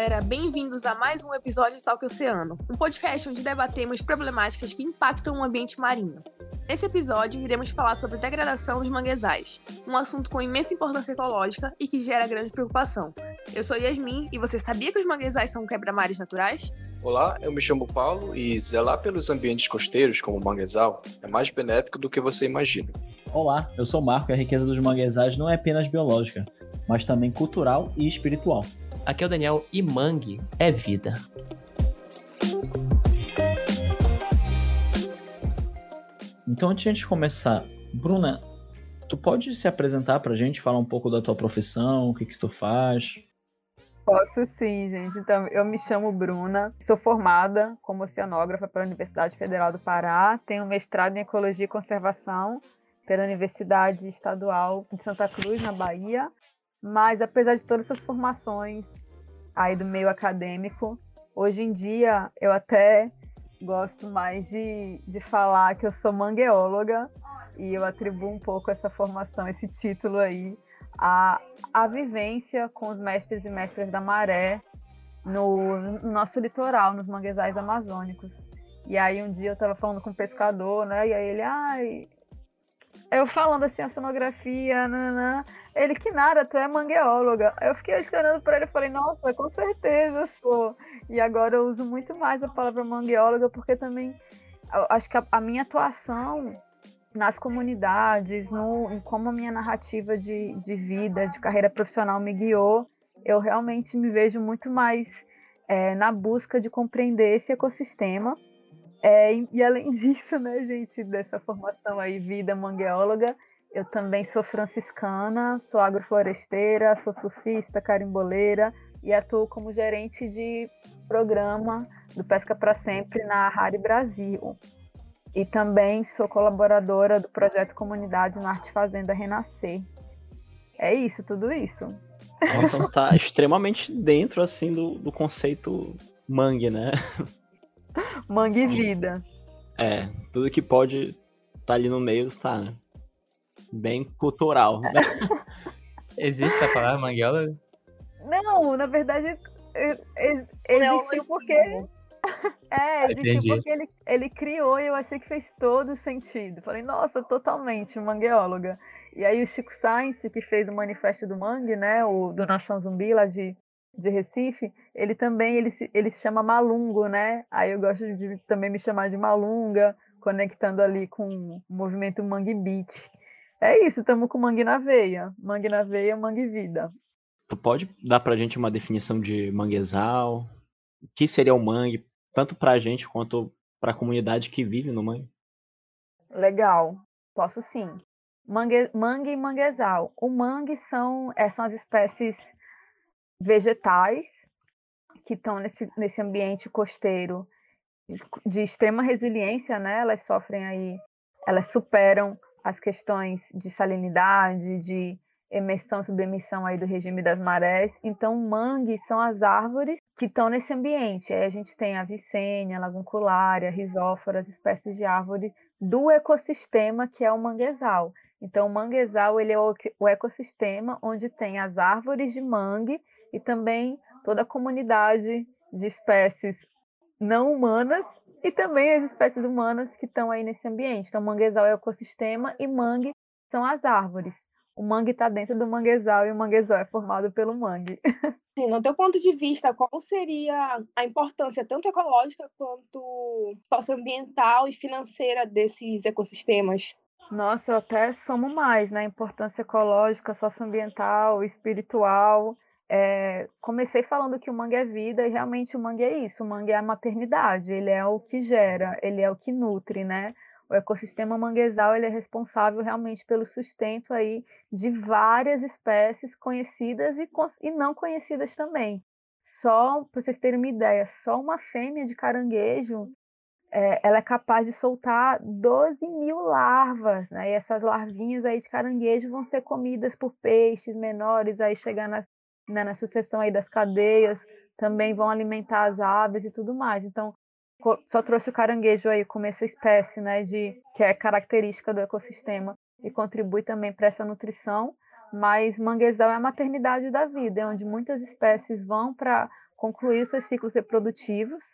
galera, bem-vindos a mais um episódio de Talk Oceano, um podcast onde debatemos problemáticas que impactam o ambiente marinho. Nesse episódio, iremos falar sobre degradação dos manguezais, um assunto com imensa importância ecológica e que gera grande preocupação. Eu sou Yasmin e você sabia que os manguezais são quebra-mares naturais? Olá, eu me chamo Paulo e zelar pelos ambientes costeiros, como o manguezal, é mais benéfico do que você imagina. Olá, eu sou Marco e a riqueza dos manguezais não é apenas biológica, mas também cultural e espiritual. Aqui é o Daniel e mangue é vida. Então, antes de começar, Bruna, tu pode se apresentar pra gente, falar um pouco da tua profissão, o que que tu faz? Posso sim, gente. Então, eu me chamo Bruna, sou formada como oceanógrafa pela Universidade Federal do Pará, tenho mestrado em Ecologia e Conservação pela Universidade Estadual de Santa Cruz, na Bahia. Mas, apesar de todas essas formações aí do meio acadêmico, hoje em dia eu até gosto mais de, de falar que eu sou mangueóloga e eu atribuo um pouco essa formação, esse título aí, à, à vivência com os mestres e mestras da maré no, no nosso litoral, nos manguezais amazônicos. E aí um dia eu estava falando com um pescador, né? E aí ele, ai, eu falando assim, a sonografia. Ele, que nada, tu é mangueóloga. Eu fiquei olhando para ele e falei, nossa, com certeza sou. E agora eu uso muito mais a palavra mangueóloga, porque também acho que a, a minha atuação nas comunidades, no, em como a minha narrativa de, de vida, de carreira profissional me guiou, eu realmente me vejo muito mais é, na busca de compreender esse ecossistema é, e além disso, né, gente, dessa formação aí, vida mangueóloga, eu também sou franciscana, sou agrofloresteira, sou surfista, carimboleira e atuo como gerente de programa do Pesca para Sempre na Rari Brasil. E também sou colaboradora do projeto Comunidade na Arte Fazenda Renascer. É isso, tudo isso. Nossa, tá extremamente dentro, assim, do, do conceito mangue, né? Mangue vida. É, tudo que pode estar tá ali no meio tá, né? Bem cultural. Né? Existe essa palavra mangueola? Não, na verdade, existiu porque. É, existiu porque ele, ele criou e eu achei que fez todo sentido. Falei, nossa, totalmente, mangueóloga. E aí o Chico Sainz, que fez o Manifesto do Mangue, né, o do Nação Zumbi lá de de Recife, ele também ele se, ele se chama Malungo, né? Aí eu gosto de também me chamar de Malunga, conectando ali com o movimento Mangue Beat. É isso, estamos com mangue na veia. Mangue na veia, mangue vida. Tu pode dar pra gente uma definição de manguezal? O que seria o mangue, tanto pra gente quanto pra comunidade que vive no mangue? Legal, posso sim. Mangue, mangue e manguezal. O mangue são, é, são as espécies vegetais que estão nesse, nesse ambiente costeiro de extrema resiliência, né? Elas sofrem aí, elas superam as questões de salinidade, de emissão subemissão aí do regime das marés. Então, mangue são as árvores que estão nesse ambiente. Aí a gente tem a vicênia, lagunculária, risófora, as espécies de árvore do ecossistema que é o manguezal. Então, o manguezal ele é o ecossistema onde tem as árvores de mangue e também toda a comunidade de espécies não humanas e também as espécies humanas que estão aí nesse ambiente. Então, manguezal é o ecossistema e mangue são as árvores. O mangue está dentro do manguezal e o manguezal é formado pelo mangue. Sim, no teu ponto de vista, qual seria a importância tanto ecológica quanto socioambiental e financeira desses ecossistemas? Nossa, eu até somo mais, né? Importância ecológica, socioambiental, espiritual. É, comecei falando que o mangue é vida e realmente o mangue é isso. O mangue é a maternidade, ele é o que gera, ele é o que nutre, né? O ecossistema manguezal ele é responsável realmente pelo sustento aí de várias espécies conhecidas e, e não conhecidas também. Só para vocês terem uma ideia, só uma fêmea de caranguejo é, ela é capaz de soltar 12 mil larvas, né? E essas larvinhas aí de caranguejo vão ser comidas por peixes menores, aí chegar na né, na sucessão aí das cadeias, também vão alimentar as aves e tudo mais. Então, só trouxe o caranguejo aí como essa espécie, né, de que é característica do ecossistema e contribui também para essa nutrição. Mas manguezal é a maternidade da vida, é onde muitas espécies vão para concluir seus ciclos reprodutivos,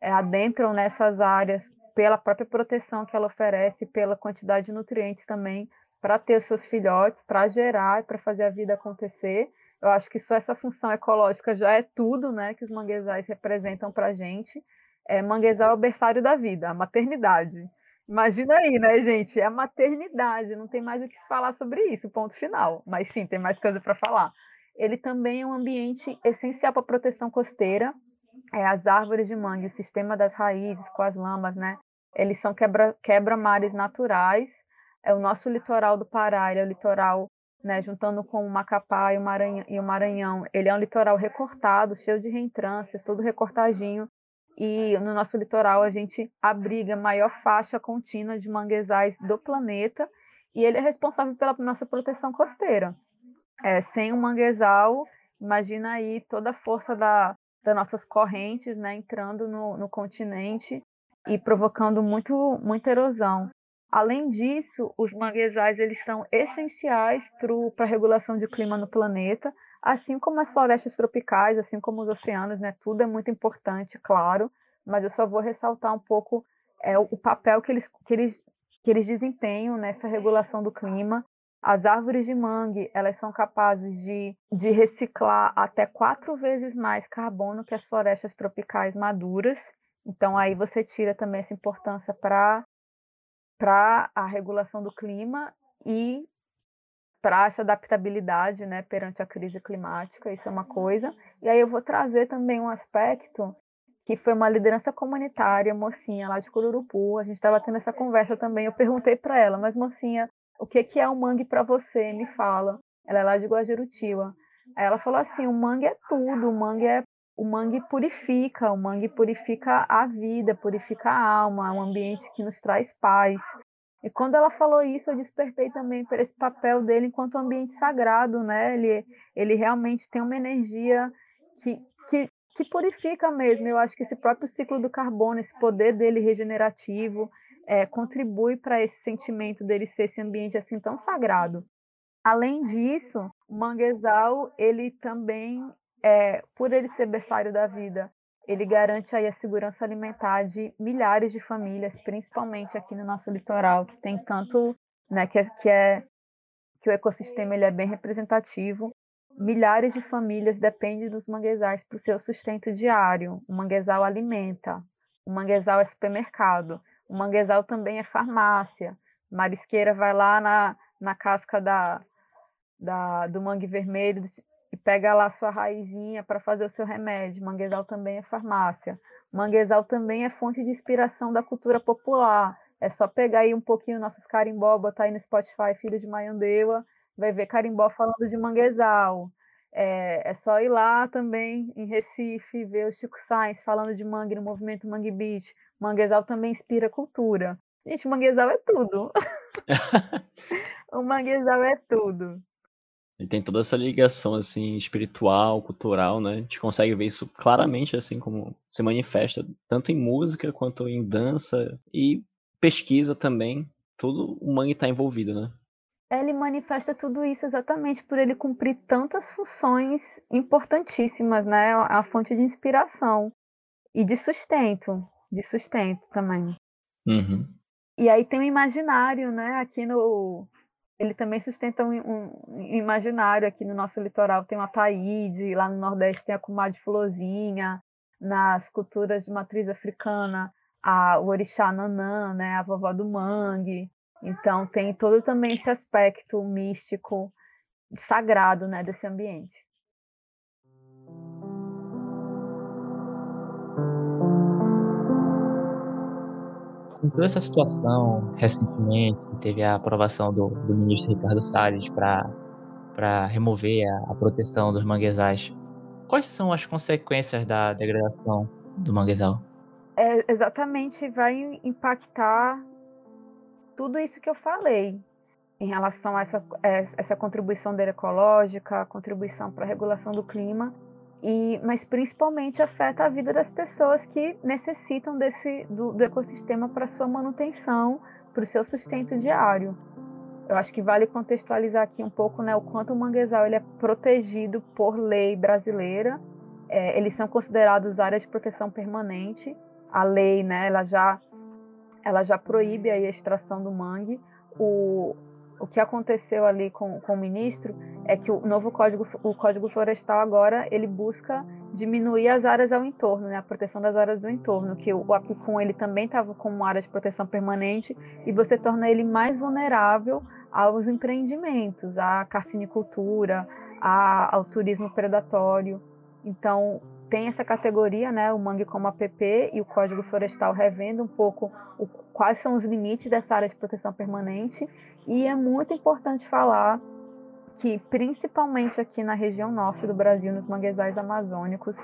é, adentram nessas áreas pela própria proteção que ela oferece, pela quantidade de nutrientes também, para ter os seus filhotes, para gerar, para fazer a vida acontecer. Eu acho que só essa função ecológica já é tudo né, que os manguezais representam para a gente. É, manguezal é o berçário da vida, a maternidade. Imagina aí, né, gente? É a maternidade, não tem mais o que se falar sobre isso, ponto final. Mas sim, tem mais coisa para falar. Ele também é um ambiente essencial para a proteção costeira. É, as árvores de mangue, o sistema das raízes com as lamas, né? Eles são quebra-mares quebra naturais. É o nosso litoral do Pará, é o litoral, né, juntando com o Macapá e o, Maranhão, e o Maranhão, ele é um litoral recortado, cheio de reentrâncias, todo recortadinho e no nosso litoral a gente abriga a maior faixa contínua de manguezais do planeta e ele é responsável pela nossa proteção costeira. É, sem o manguezal, imagina aí toda a força da, das nossas correntes né, entrando no, no continente e provocando muito, muita erosão. Além disso, os manguezais eles são essenciais para a regulação de clima no planeta, assim como as florestas tropicais, assim como os oceanos, né? Tudo é muito importante, claro, mas eu só vou ressaltar um pouco é, o papel que eles, que, eles, que eles desempenham nessa regulação do clima. As árvores de mangue, elas são capazes de, de reciclar até quatro vezes mais carbono que as florestas tropicais maduras. Então, aí você tira também essa importância para a regulação do clima e para essa adaptabilidade né, perante a crise climática, isso é uma coisa. E aí eu vou trazer também um aspecto que foi uma liderança comunitária, mocinha lá de Cururupu. A gente estava tendo essa conversa também. Eu perguntei para ela, mas mocinha, o que, que é o mangue para você? Me fala. Ela é lá de Guajirutiba. Aí ela falou assim: o mangue é tudo, o mangue é o mangue purifica, o mangue purifica a vida, purifica a alma, é um ambiente que nos traz paz. E quando ela falou isso, eu despertei também para esse papel dele enquanto ambiente sagrado, né? Ele, ele realmente tem uma energia que, que, que purifica mesmo. Eu acho que esse próprio ciclo do carbono, esse poder dele regenerativo, é, contribui para esse sentimento dele ser esse ambiente assim tão sagrado. Além disso, o manguezal, ele também, é, por ele ser berçário da vida, ele garante aí a segurança alimentar de milhares de famílias, principalmente aqui no nosso litoral, que tem tanto, né, que é, que, é, que o ecossistema ele é bem representativo. Milhares de famílias dependem dos manguezais para o seu sustento diário. O manguezal alimenta, o manguezal é supermercado, o manguezal também é farmácia. Marisqueira vai lá na, na casca da, da, do mangue vermelho pega lá sua raizinha para fazer o seu remédio. Manguezal também é farmácia. Manguezal também é fonte de inspiração da cultura popular. É só pegar aí um pouquinho nossos carimbó, botar aí no Spotify Filho de Maiandeua, vai ver carimbó falando de manguezal. É, é, só ir lá também em Recife, ver o Chico Sainz falando de mangue no movimento Mangue Beach. Manguezal também inspira cultura. Gente, manguezal é tudo. o manguezal é tudo. Ele tem toda essa ligação, assim, espiritual, cultural, né? A gente consegue ver isso claramente, assim, como se manifesta tanto em música quanto em dança e pesquisa também. Tudo o Mangue está envolvido, né? Ele manifesta tudo isso exatamente por ele cumprir tantas funções importantíssimas, né? A fonte de inspiração e de sustento, de sustento também. Uhum. E aí tem o imaginário, né? Aqui no, ele também sustenta um, um, imaginário aqui no nosso litoral. Tem o Ataíde, lá no Nordeste tem a comadre Florzinha, nas culturas de matriz africana, a, o orixá Nanã, né, a vovó do mangue. Então tem todo também esse aspecto místico, sagrado né, desse ambiente. Com toda essa situação, recentemente, teve a aprovação do, do ministro Ricardo Salles para remover a, a, proteção dos manguezais. Quais são as consequências da degradação do manguezal? É, exatamente, vai impactar tudo isso que eu falei em relação a essa, é, essa contribuição dele ecológica, a contribuição para a regulação do clima e, mas principalmente afeta a vida das pessoas que necessitam desse do, do ecossistema para sua manutenção, para o seu sustento diário. Eu acho que vale contextualizar aqui um pouco né, o quanto o manguezal ele é protegido por lei brasileira é, eles são considerados áreas de proteção permanente. A lei, né, ela já, ela já proíbe a extração do mangue. O, o que aconteceu ali com, com o ministro é que o novo código, o código florestal agora ele busca diminuir as áreas ao entorno, né, a proteção das áreas do entorno, que o, o Apicum ele também estava como área de proteção permanente e você torna ele mais vulnerável aos empreendimentos, à carcinicultura, a, ao turismo predatório. Então, tem essa categoria, né, o mangue como APP e o Código Florestal revendo um pouco o, quais são os limites dessa área de proteção permanente. E é muito importante falar que, principalmente aqui na região norte do Brasil, nos manguezais amazônicos,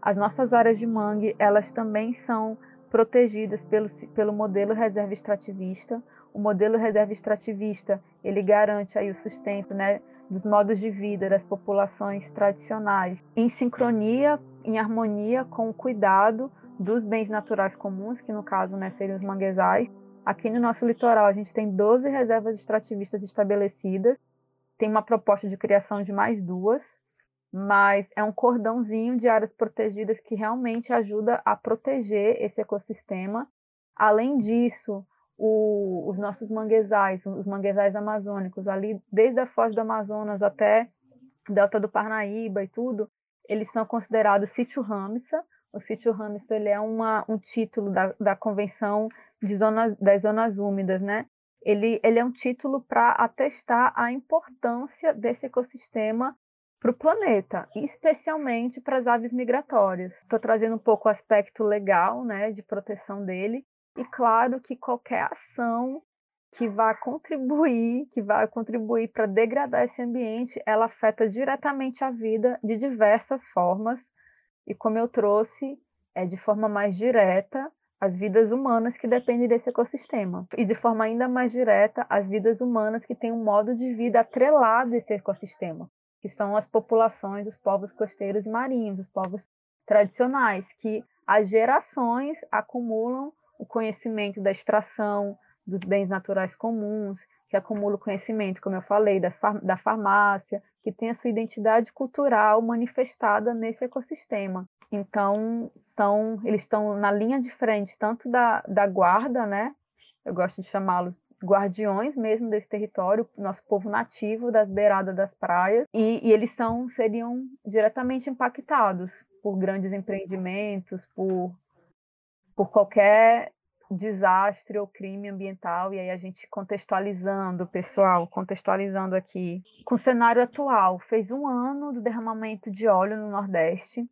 as nossas áreas de mangue, elas também são protegidas pelo, pelo modelo reserva extrativista. O modelo reserva extrativista, ele garante aí o sustento, né, dos modos de vida das populações tradicionais, em sincronia, em harmonia com o cuidado dos bens naturais comuns, que no caso né, seriam os manguezais. Aqui no nosso litoral a gente tem 12 reservas extrativistas estabelecidas, tem uma proposta de criação de mais duas, mas é um cordãozinho de áreas protegidas que realmente ajuda a proteger esse ecossistema. Além disso, o, os nossos manguezais, os manguezais amazônicos, ali desde a foz do Amazonas até Delta do Parnaíba e tudo, eles são considerados sítio Ramsar. O sítio Ramsar ele é uma, um título da, da Convenção de zonas, das Zonas Úmidas, né? Ele, ele é um título para atestar a importância desse ecossistema para o planeta, especialmente para as aves migratórias. Estou trazendo um pouco o aspecto legal, né, de proteção dele, e claro que qualquer ação que vá contribuir, que vai contribuir para degradar esse ambiente, ela afeta diretamente a vida de diversas formas. E como eu trouxe, é de forma mais direta as vidas humanas que dependem desse ecossistema. E de forma ainda mais direta, as vidas humanas que têm um modo de vida atrelado a esse ecossistema, que são as populações, os povos costeiros e marinhos, os povos tradicionais, que há gerações acumulam o conhecimento da extração dos bens naturais comuns, que acumula o conhecimento, como eu falei, da, da farmácia, que tem a sua identidade cultural manifestada nesse ecossistema. Então, são, eles estão na linha de frente, tanto da, da guarda, né? Eu gosto de chamá-los guardiões mesmo desse território, nosso povo nativo das beiradas das praias, e, e eles são seriam diretamente impactados por grandes empreendimentos, por por qualquer desastre ou crime ambiental, e aí a gente contextualizando, pessoal, contextualizando aqui, com o cenário atual, fez um ano do derramamento de óleo no Nordeste,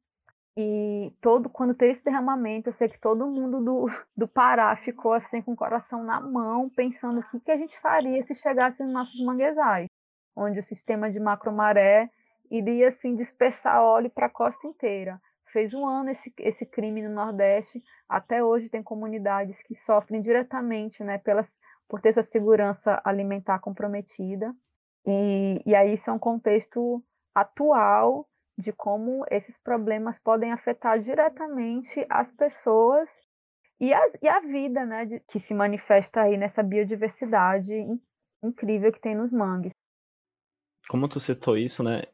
e todo quando teve esse derramamento, eu sei que todo mundo do, do Pará ficou assim com o coração na mão, pensando o que, que a gente faria se chegasse nos nossos manguezais, onde o sistema de macromaré iria assim dispersar óleo para a costa inteira fez um ano esse, esse crime no Nordeste. Até hoje tem comunidades que sofrem diretamente né, pelas, por ter sua segurança alimentar comprometida. E, e aí isso é um contexto atual de como esses problemas podem afetar diretamente as pessoas e, as, e a vida né, de, que se manifesta aí nessa biodiversidade incrível que tem nos mangues. Como tu citou isso, né?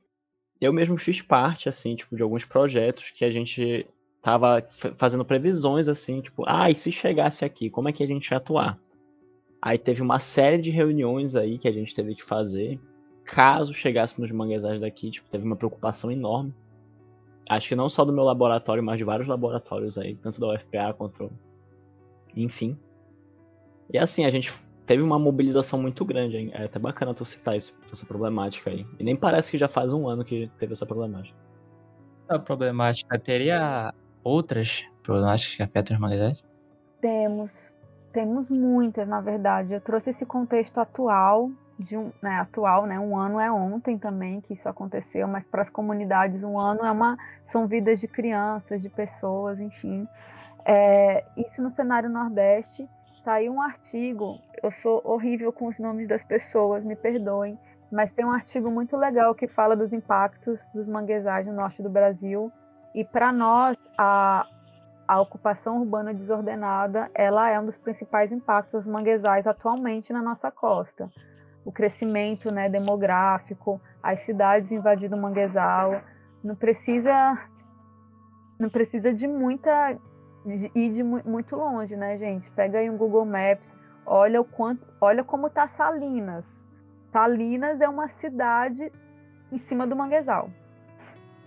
Eu mesmo fiz parte, assim, tipo, de alguns projetos que a gente tava fazendo previsões, assim, tipo, ah, e se chegasse aqui, como é que a gente ia atuar? Aí teve uma série de reuniões aí que a gente teve que fazer. Caso chegasse nos manguezais daqui, tipo, teve uma preocupação enorme. Acho que não só do meu laboratório, mas de vários laboratórios aí, tanto da UFPA quanto. Enfim. E assim, a gente teve uma mobilização muito grande. Hein? É até bacana tu citar isso, essa problemática aí. E nem parece que já faz um ano que teve essa problemática. A problemática teria outras problemáticas que afetam as humanidade? Temos. Temos muitas, na verdade. Eu trouxe esse contexto atual, de um, né, atual, né? Um ano é ontem também que isso aconteceu, mas para as comunidades um ano é uma, são vidas de crianças, de pessoas, enfim. É, isso no cenário Nordeste saiu um artigo. Eu sou horrível com os nomes das pessoas, me perdoem, mas tem um artigo muito legal que fala dos impactos dos manguezais no norte do Brasil. E para nós, a, a ocupação urbana desordenada, ela é um dos principais impactos dos manguezais atualmente na nossa costa. O crescimento né, demográfico, as cidades invadindo o manguezal, não precisa não precisa de muita de ir de muito longe, né, gente? Pega aí um Google Maps, olha o quanto, olha como tá Salinas. Salinas é uma cidade em cima do manguezal.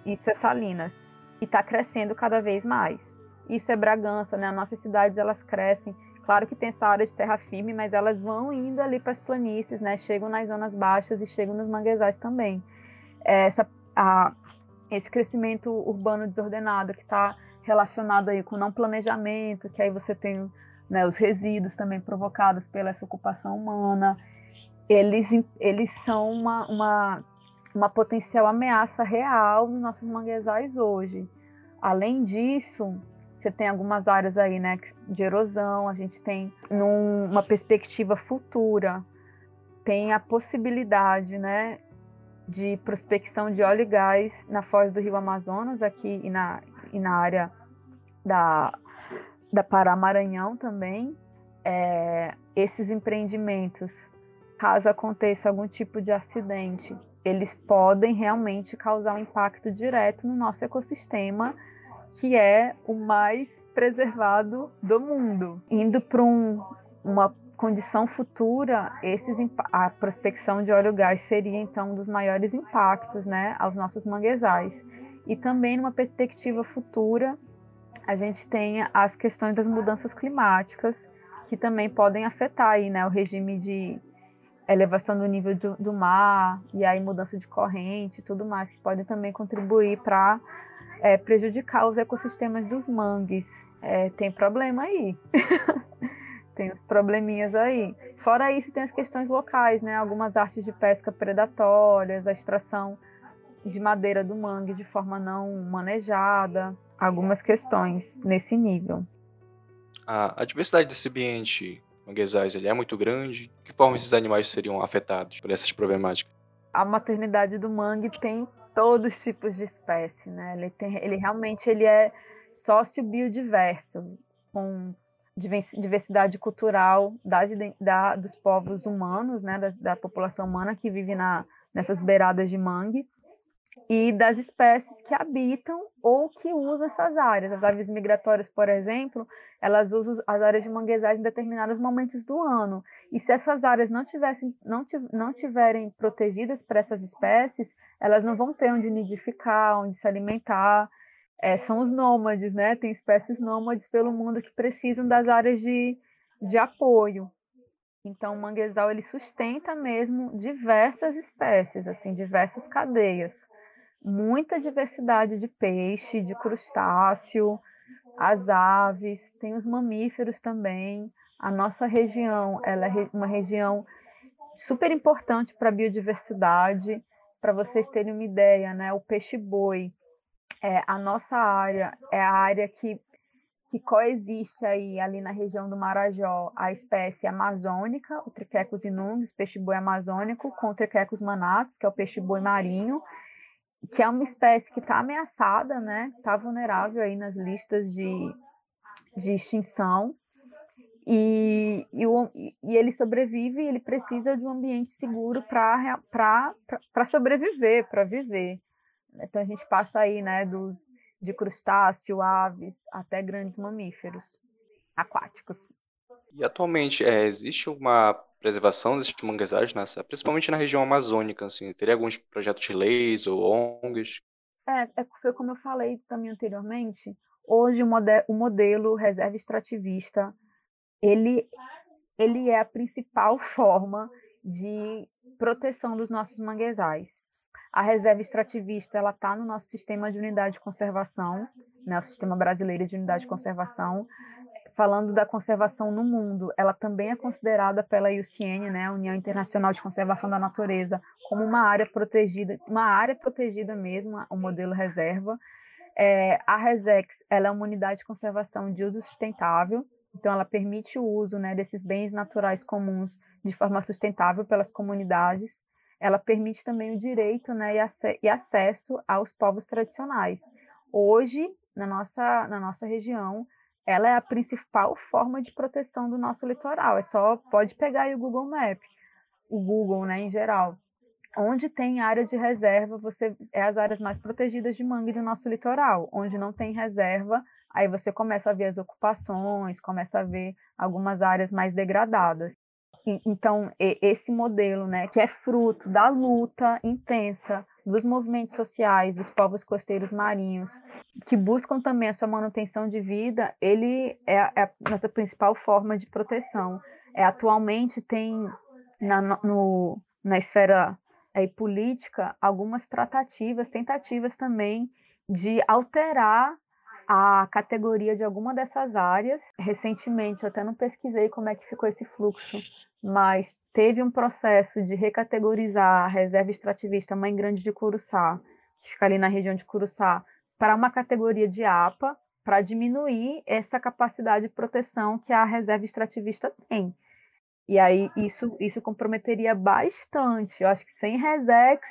Isso é Salinas e está crescendo cada vez mais. Isso é Bragança, né? As nossas cidades elas crescem. Claro que tem essa área de terra firme, mas elas vão indo ali para as planícies, né? Chegam nas zonas baixas e chegam nos manguezais também. Essa, a, esse crescimento urbano desordenado que está relacionado aí com não planejamento, que aí você tem né, os resíduos também provocados pela essa ocupação humana, eles, eles são uma, uma, uma potencial ameaça real nos nossos manguezais hoje. Além disso, você tem algumas áreas aí, né, de erosão, a gente tem numa perspectiva futura, tem a possibilidade, né, de prospecção de óleo e gás na foz do Rio Amazonas aqui e na, e na área da, da Pará Maranhão também. É, esses empreendimentos, caso aconteça algum tipo de acidente, eles podem realmente causar um impacto direto no nosso ecossistema, que é o mais preservado do mundo. Indo para um, uma condição futura, esses, a prospecção de óleo e gás seria então um dos maiores impactos né, aos nossos manguezais. E também numa perspectiva futura, a gente tem as questões das mudanças climáticas, que também podem afetar aí, né, o regime de elevação do nível do, do mar, e aí mudança de corrente e tudo mais, que podem também contribuir para é, prejudicar os ecossistemas dos mangues. É, tem problema aí. tem os probleminhas aí. Fora isso, tem as questões locais, né? Algumas artes de pesca predatórias, a extração de madeira do mangue de forma não manejada, algumas questões nesse nível. A, a diversidade desse ambiente manguezais ele é muito grande? De que forma esses animais seriam afetados por essas problemáticas? A maternidade do mangue tem todos os tipos de espécie, né? Ele, tem, ele realmente ele é sócio-biodiverso, com diversidade cultural das, da, dos povos humanos, né, da, da população humana que vive na, nessas beiradas de mangue, e das espécies que habitam ou que usam essas áreas. As aves migratórias, por exemplo, elas usam as áreas de manguezais em determinados momentos do ano. E se essas áreas não, tivessem, não, não tiverem protegidas para essas espécies, elas não vão ter onde nidificar, onde se alimentar. É, são os nômades, né? Tem espécies nômades pelo mundo que precisam das áreas de, de apoio. Então, o manguezal ele sustenta mesmo diversas espécies, assim, diversas cadeias muita diversidade de peixe, de crustáceo, as aves, tem os mamíferos também. A nossa região, ela é uma região super importante para a biodiversidade. Para vocês terem uma ideia, né, o peixe-boi, é, a nossa área é a área que, que coexiste aí, ali na região do Marajó, a espécie amazônica, o Triquecus inungues, peixe-boi amazônico, com o Triquecus manatus, que é o peixe-boi marinho, que é uma espécie que está ameaçada, né? Está vulnerável aí nas listas de, de extinção. E, e, o, e ele sobrevive, ele precisa de um ambiente seguro para sobreviver, para viver. Então a gente passa aí, né, do, de crustáceo, aves, até grandes mamíferos aquáticos. E atualmente é, existe uma preservação desses manguezais, nessa, principalmente na região amazônica, assim, teria alguns projetos de leis ou ONGs? É, é, foi como eu falei também anteriormente, hoje o, modelo, o modelo reserva extrativista, ele, ele é a principal forma de proteção dos nossos manguezais. A reserva extrativista ela está no nosso sistema de unidade de conservação, né, o sistema brasileiro de unidade de conservação falando da conservação no mundo, ela também é considerada pela IUCN, né, União Internacional de Conservação da Natureza, como uma área protegida, uma área protegida mesmo, o modelo reserva. É, a Resex, ela é uma unidade de conservação de uso sustentável, então ela permite o uso né, desses bens naturais comuns de forma sustentável pelas comunidades. Ela permite também o direito né, e, ac e acesso aos povos tradicionais. Hoje, na nossa, na nossa região, ela é a principal forma de proteção do nosso litoral. É só pode pegar aí o Google Map, o Google, né, em geral. onde tem área de reserva, você é as áreas mais protegidas de mangue do nosso litoral. Onde não tem reserva, aí você começa a ver as ocupações, começa a ver algumas áreas mais degradadas. Então, esse modelo, né, que é fruto da luta intensa dos movimentos sociais, dos povos costeiros marinhos, que buscam também a sua manutenção de vida, ele é a, é a nossa principal forma de proteção. É, atualmente tem na, no, na esfera é, política algumas tratativas, tentativas também de alterar a categoria de alguma dessas áreas. Recentemente, eu até não pesquisei como é que ficou esse fluxo, mas teve um processo de recategorizar a reserva extrativista Mãe Grande de Curuçá, que fica ali na região de Curuçá, para uma categoria de APA, para diminuir essa capacidade de proteção que a reserva extrativista tem. E aí isso, isso comprometeria bastante. Eu acho que sem resex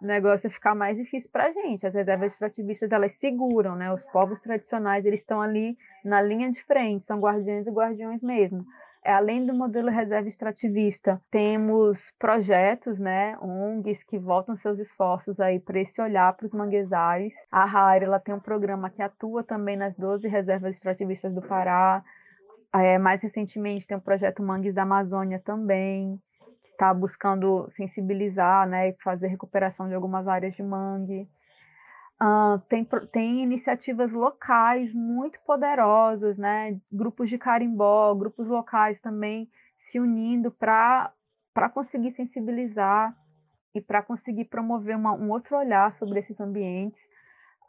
o negócio ficar mais difícil para a gente. As reservas extrativistas, elas seguram, né? Os povos tradicionais, eles estão ali na linha de frente, são guardiães e guardiões mesmo. É, além do modelo reserva extrativista, temos projetos, né, ONGs que voltam seus esforços aí para esse olhar para os manguezais. A RAR, ela tem um programa que atua também nas 12 reservas extrativistas do Pará. É, mais recentemente tem o projeto Mangues da Amazônia também está buscando sensibilizar, né, e fazer recuperação de algumas áreas de mangue. Uh, tem, tem iniciativas locais muito poderosas, né, grupos de carimbó, grupos locais também se unindo para conseguir sensibilizar e para conseguir promover uma, um outro olhar sobre esses ambientes.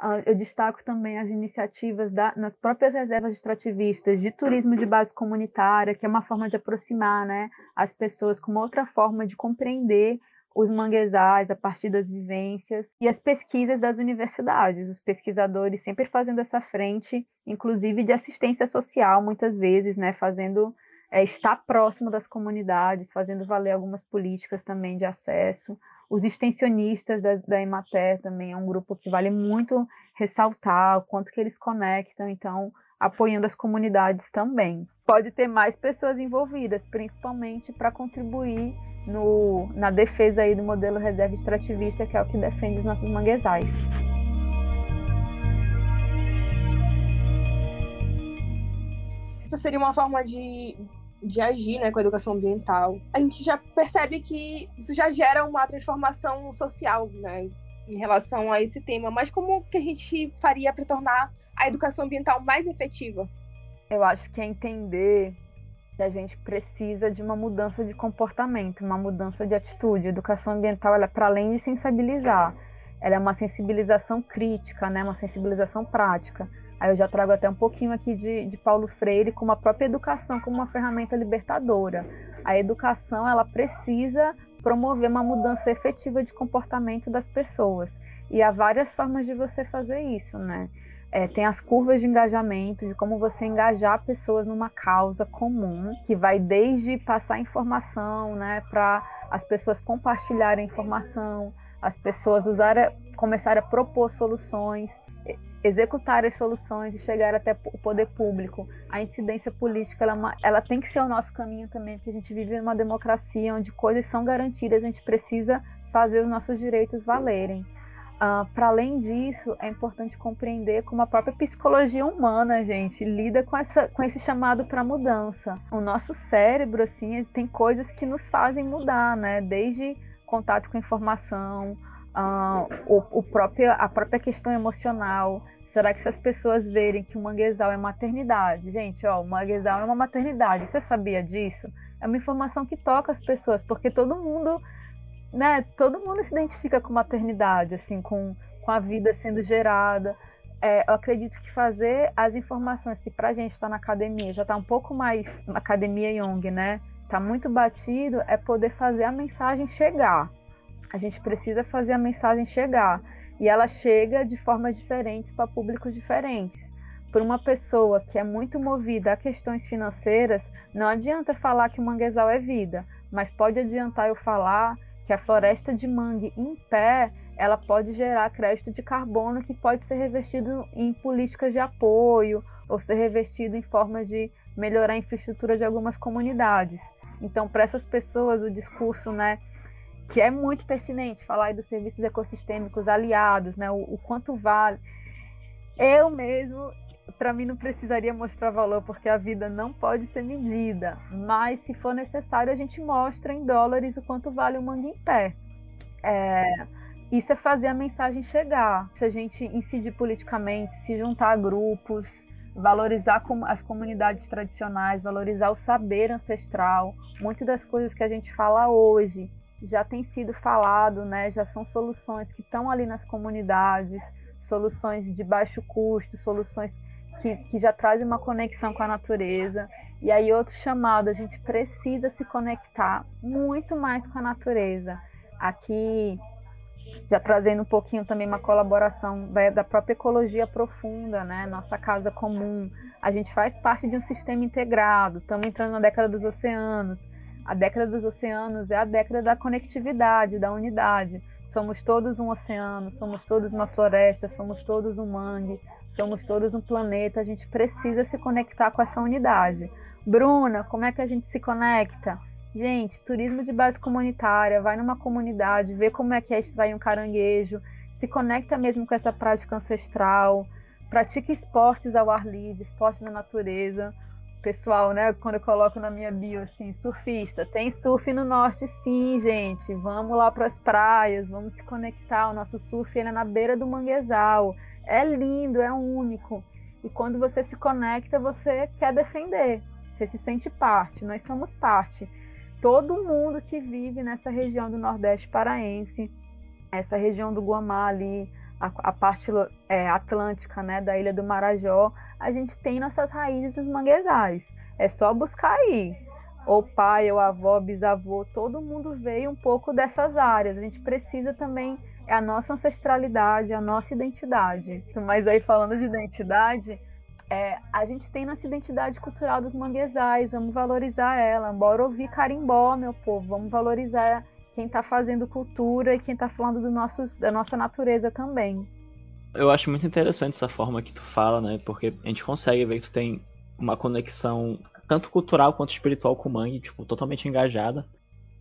Uh, eu destaco também as iniciativas da, nas próprias reservas extrativistas de turismo de base comunitária, que é uma forma de aproximar né, as pessoas com outra forma de compreender os manguezais a partir das vivências e as pesquisas das universidades, os pesquisadores sempre fazendo essa frente, inclusive de assistência social, muitas vezes, né, fazendo é, estar próximo das comunidades, fazendo valer algumas políticas também de acesso, os extensionistas da, da Emater também é um grupo que vale muito ressaltar o quanto que eles conectam, então apoiando as comunidades também. Pode ter mais pessoas envolvidas, principalmente para contribuir no, na defesa aí do modelo reserva extrativista, que é o que defende os nossos manguezais. Essa seria uma forma de de agir né, com a educação ambiental, a gente já percebe que isso já gera uma transformação social né, em relação a esse tema. Mas como que a gente faria para tornar a educação ambiental mais efetiva? Eu acho que é entender que a gente precisa de uma mudança de comportamento, uma mudança de atitude. A educação ambiental é para além de sensibilizar, ela é uma sensibilização crítica, né, uma sensibilização prática Aí eu já trago até um pouquinho aqui de, de Paulo Freire como a própria educação como uma ferramenta libertadora. A educação ela precisa promover uma mudança efetiva de comportamento das pessoas. E há várias formas de você fazer isso, né? É, tem as curvas de engajamento, de como você engajar pessoas numa causa comum, que vai desde passar informação, né, para as pessoas compartilharem informação, as pessoas usarem, começarem a propor soluções executar as soluções e chegar até o poder público. A incidência política ela, é ela tem que ser o nosso caminho também, porque a gente vive numa democracia onde coisas são garantidas, a gente precisa fazer os nossos direitos valerem. Uh, Para além disso, é importante compreender como a própria psicologia humana, gente, lida com, essa, com esse chamado para mudança. O nosso cérebro, assim, tem coisas que nos fazem mudar, né? Desde contato com informação, uh, o, o próprio, a própria questão emocional. Será que se as pessoas verem que o manguezal é maternidade, gente, ó, o manguezal é uma maternidade, você sabia disso? É uma informação que toca as pessoas, porque todo mundo, né, todo mundo se identifica com maternidade, assim, com, com a vida sendo gerada. É, eu acredito que fazer as informações que pra gente está na academia já está um pouco mais na academia Young, né? Tá muito batido, é poder fazer a mensagem chegar. A gente precisa fazer a mensagem chegar. E ela chega de formas diferentes para públicos diferentes. Por uma pessoa que é muito movida a questões financeiras, não adianta falar que o manguezal é vida, mas pode adiantar eu falar que a floresta de mangue em pé ela pode gerar crédito de carbono que pode ser revestido em políticas de apoio ou ser revestido em formas de melhorar a infraestrutura de algumas comunidades. Então, para essas pessoas, o discurso né, que é muito pertinente falar dos serviços ecossistêmicos aliados, né? O, o quanto vale. Eu mesmo, para mim, não precisaria mostrar valor, porque a vida não pode ser medida. Mas, se for necessário, a gente mostra em dólares o quanto vale o mangue em pé. É, isso é fazer a mensagem chegar. Se a gente incidir politicamente, se juntar a grupos, valorizar as comunidades tradicionais, valorizar o saber ancestral. Muitas das coisas que a gente fala hoje já tem sido falado, né? Já são soluções que estão ali nas comunidades, soluções de baixo custo, soluções que, que já trazem uma conexão com a natureza. E aí outro chamado, a gente precisa se conectar muito mais com a natureza. Aqui já trazendo um pouquinho também uma colaboração da, da, própria ecologia profunda, né? Nossa casa comum. A gente faz parte de um sistema integrado, estamos entrando na década dos oceanos. A década dos oceanos é a década da conectividade, da unidade. Somos todos um oceano, somos todos uma floresta, somos todos um mangue, somos todos um planeta. A gente precisa se conectar com essa unidade. Bruna, como é que a gente se conecta? Gente, turismo de base comunitária, vai numa comunidade, vê como é que é extrair um caranguejo, se conecta mesmo com essa prática ancestral, pratica esportes ao ar livre, esportes na natureza. Pessoal, né, quando eu coloco na minha bio assim, surfista, tem surf no norte sim, gente. Vamos lá para as praias, vamos se conectar. O nosso surf ele é na beira do manguezal. É lindo, é único. E quando você se conecta, você quer defender. Você se sente parte, nós somos parte todo mundo que vive nessa região do Nordeste paraense, essa região do Guamá ali, a, a parte é, atlântica né, da Ilha do Marajó, a gente tem nossas raízes nos manguezais. É só buscar aí. Ou pai, ou avó, bisavô, todo mundo veio um pouco dessas áreas. A gente precisa também, é a nossa ancestralidade, a nossa identidade. Mas aí falando de identidade, é, a gente tem nossa identidade cultural dos manguezais, vamos valorizar ela. Bora ouvir carimbó, meu povo, vamos valorizar quem está fazendo cultura e quem está falando do da nossa natureza também. Eu acho muito interessante essa forma que tu fala, né? Porque a gente consegue ver que tu tem uma conexão tanto cultural quanto espiritual com o mangue, tipo, totalmente engajada.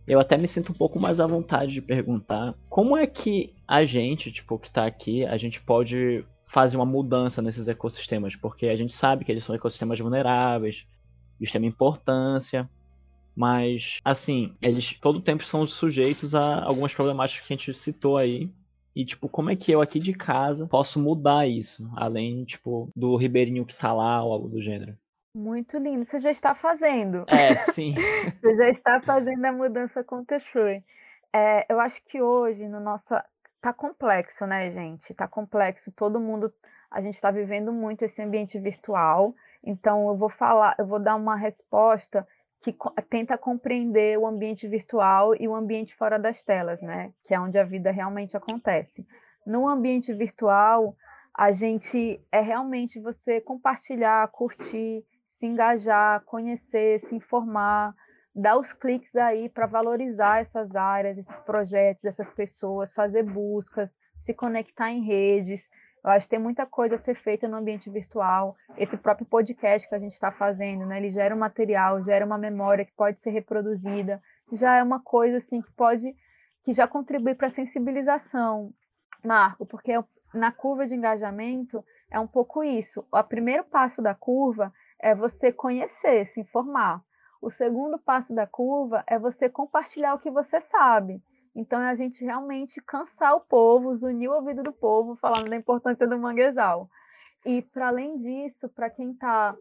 Eu até me sinto um pouco mais à vontade de perguntar como é que a gente, tipo, que tá aqui, a gente pode fazem uma mudança nesses ecossistemas, porque a gente sabe que eles são ecossistemas vulneráveis, de extrema importância, mas assim, eles todo o tempo são sujeitos a algumas problemáticas que a gente citou aí. E tipo, como é que eu aqui de casa posso mudar isso, além tipo do ribeirinho que tá lá ou algo do gênero? Muito lindo, você já está fazendo. É, sim. você já está fazendo a mudança acontecer. É, eu acho que hoje, no nossa, tá complexo, né, gente? Tá complexo. Todo mundo, a gente está vivendo muito esse ambiente virtual. Então, eu vou falar, eu vou dar uma resposta que tenta compreender o ambiente virtual e o ambiente fora das telas, né? Que é onde a vida realmente acontece. No ambiente virtual, a gente é realmente você compartilhar, curtir, se engajar, conhecer, se informar, dar os cliques aí para valorizar essas áreas, esses projetos, essas pessoas, fazer buscas, se conectar em redes. Eu acho que tem muita coisa a ser feita no ambiente virtual. Esse próprio podcast que a gente está fazendo, né? Ele gera um material, gera uma memória que pode ser reproduzida. Já é uma coisa assim que pode, que já contribui para a sensibilização, Marco, porque na curva de engajamento é um pouco isso. O primeiro passo da curva é você conhecer, se informar. O segundo passo da curva é você compartilhar o que você sabe. Então, é a gente realmente cansar o povo, unir o ouvido do povo, falando da importância do manguezal. E, para além disso, para quem está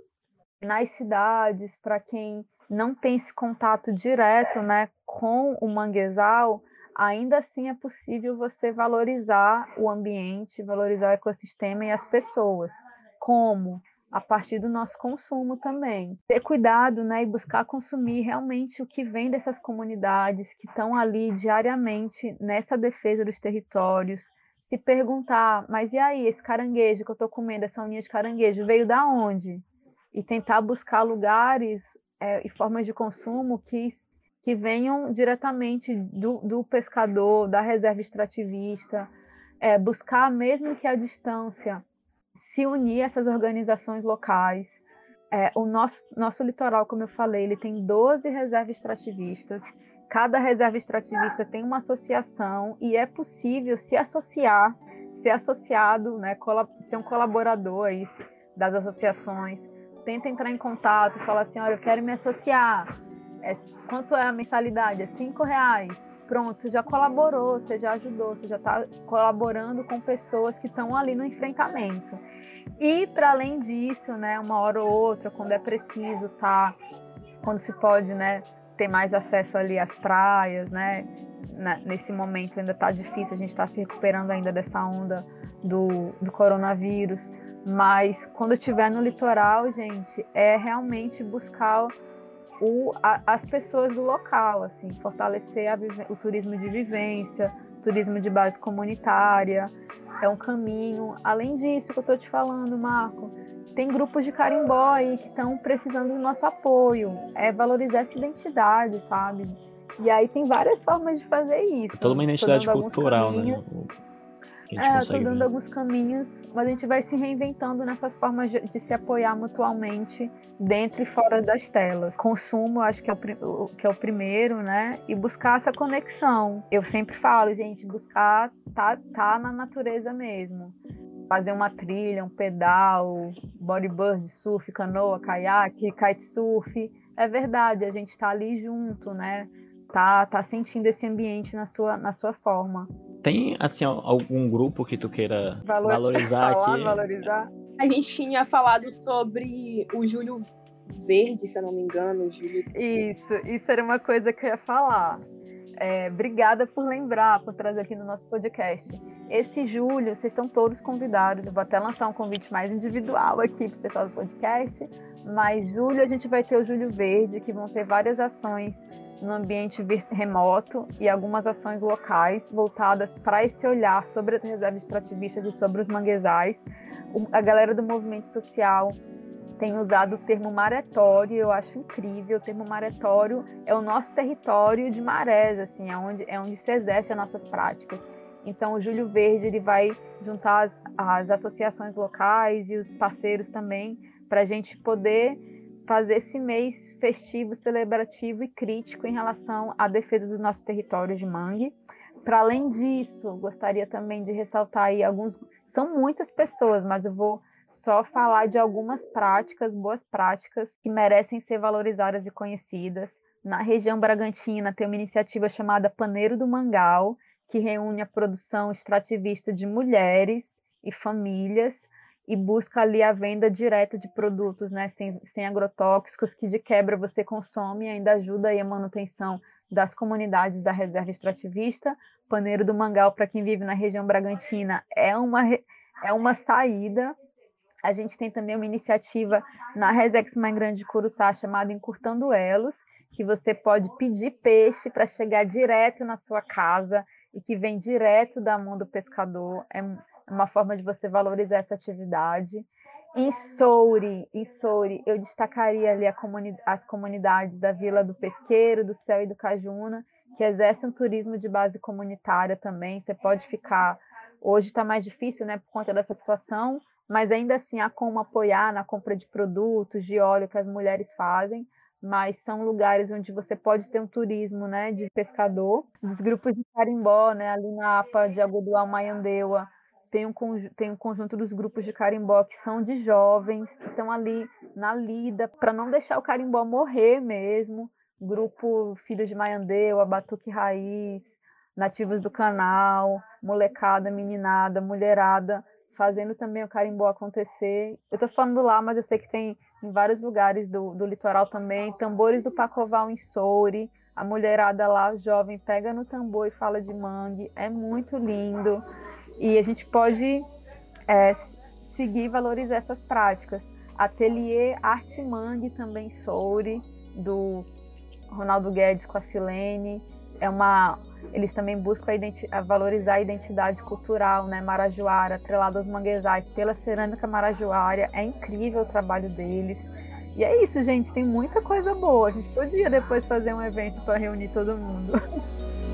nas cidades, para quem não tem esse contato direto né, com o manguezal, ainda assim é possível você valorizar o ambiente, valorizar o ecossistema e as pessoas. Como? A partir do nosso consumo também. Ter cuidado né, e buscar consumir realmente o que vem dessas comunidades que estão ali diariamente nessa defesa dos territórios. Se perguntar, mas e aí, esse caranguejo que eu estou comendo, essa unha de caranguejo, veio da onde? E tentar buscar lugares é, e formas de consumo que, que venham diretamente do, do pescador, da reserva extrativista, é, buscar, mesmo que a distância, se unir a essas organizações locais. É, o nosso, nosso litoral, como eu falei, ele tem 12 reservas extrativistas cada reserva extrativista tem uma associação e é possível se associar, ser associado, né, ser um colaborador aí das associações. Tenta entrar em contato, fala assim, olha, eu quero me associar. É, quanto é a mensalidade? É cinco reais. Pronto, você já colaborou, você já ajudou, você já está colaborando com pessoas que estão ali no enfrentamento. E para além disso, né, uma hora ou outra, quando é preciso, tá, quando se pode, né, ter mais acesso ali às praias, né? Nesse momento ainda está difícil, a gente está se recuperando ainda dessa onda do, do coronavírus. Mas quando estiver no litoral, gente, é realmente buscar o, a, as pessoas do local, assim, fortalecer a, o turismo de vivência, turismo de base comunitária, é um caminho. Além disso que eu estou te falando, Marco, tem grupos de carimbó aí que estão precisando do nosso apoio. É valorizar essa identidade, sabe? E aí tem várias formas de fazer isso. É toda uma identidade cultural, né? É, eu tô dando ver. alguns caminhos, mas a gente vai se reinventando nessas formas de, de, se apoiar mutualmente dentro e fora das telas. Consumo, acho que é o, que é o primeiro, né? E buscar essa conexão. Eu sempre falo, gente, buscar tá, tá na natureza mesmo fazer uma trilha, um pedal, bodyboard, surf, canoa, caiaque, kitesurf. É verdade, a gente está ali junto, né? Tá, tá sentindo esse ambiente na sua, na sua forma. Tem, assim, algum grupo que tu queira Valor... valorizar falar, aqui? Valorizar? A gente tinha falado sobre o Júlio Verde, se eu não me engano. Júlio... Isso, isso era uma coisa que eu ia falar. É, obrigada por lembrar, por trazer aqui no nosso podcast. Esse julho, vocês estão todos convidados. Eu vou até lançar um convite mais individual aqui para o pessoal do podcast. Mas julho a gente vai ter o Julho Verde, que vão ter várias ações no ambiente remoto e algumas ações locais voltadas para esse olhar sobre as reservas extrativistas e sobre os manguezais. a galera do movimento social tem usado o termo maretório, eu acho incrível. O termo maretório é o nosso território de marés, assim, é onde, é onde se exerce as nossas práticas. Então, o Júlio Verde ele vai juntar as, as associações locais e os parceiros também para a gente poder fazer esse mês festivo, celebrativo e crítico em relação à defesa dos nossos territórios de mangue. Para além disso, gostaria também de ressaltar aí alguns. São muitas pessoas, mas eu vou só falar de algumas práticas, boas práticas, que merecem ser valorizadas e conhecidas. Na região Bragantina tem uma iniciativa chamada Paneiro do Mangal, que reúne a produção extrativista de mulheres e famílias e busca ali a venda direta de produtos né, sem, sem agrotóxicos, que de quebra você consome e ainda ajuda aí a manutenção das comunidades da reserva extrativista. Paneiro do Mangal, para quem vive na região Bragantina, é uma, é uma saída a gente tem também uma iniciativa na Resex Mãe Grande de Curuçá chamada Encurtando Elos, que você pode pedir peixe para chegar direto na sua casa e que vem direto da mão do pescador. É uma forma de você valorizar essa atividade. Em Souri, em Souri, eu destacaria ali comuni as comunidades da Vila do Pesqueiro, do Céu e do Cajuna, que exercem um turismo de base comunitária também. Você pode ficar. Hoje está mais difícil, né, por conta dessa situação, mas ainda assim há como apoiar na compra de produtos, de óleo que as mulheres fazem, mas são lugares onde você pode ter um turismo, né, de pescador, dos grupos de carimbó, né, ali na APA de Agudual Maiandeua, tem um, tem um conjunto dos grupos de carimbó que são de jovens, que estão ali na lida, para não deixar o carimbó morrer mesmo, grupo Filhos de Maiandeua, Batuque Raiz, Nativos do Canal, molecada, meninada, mulherada, fazendo também o carimbó acontecer. Eu tô falando lá, mas eu sei que tem em vários lugares do, do litoral também. Tambores do Pacoval em Souri. A mulherada lá, jovem, pega no tambor e fala de mangue. É muito lindo. E a gente pode é, seguir e valorizar essas práticas. Ateliê Arte Mangue também Souri, do Ronaldo Guedes com a Silene. É uma eles também buscam a, valorizar a identidade cultural, né, marajoara, atrelada aos manguezais pela cerâmica marajoara. É incrível o trabalho deles. E é isso, gente, tem muita coisa boa. A gente podia depois fazer um evento para reunir todo mundo.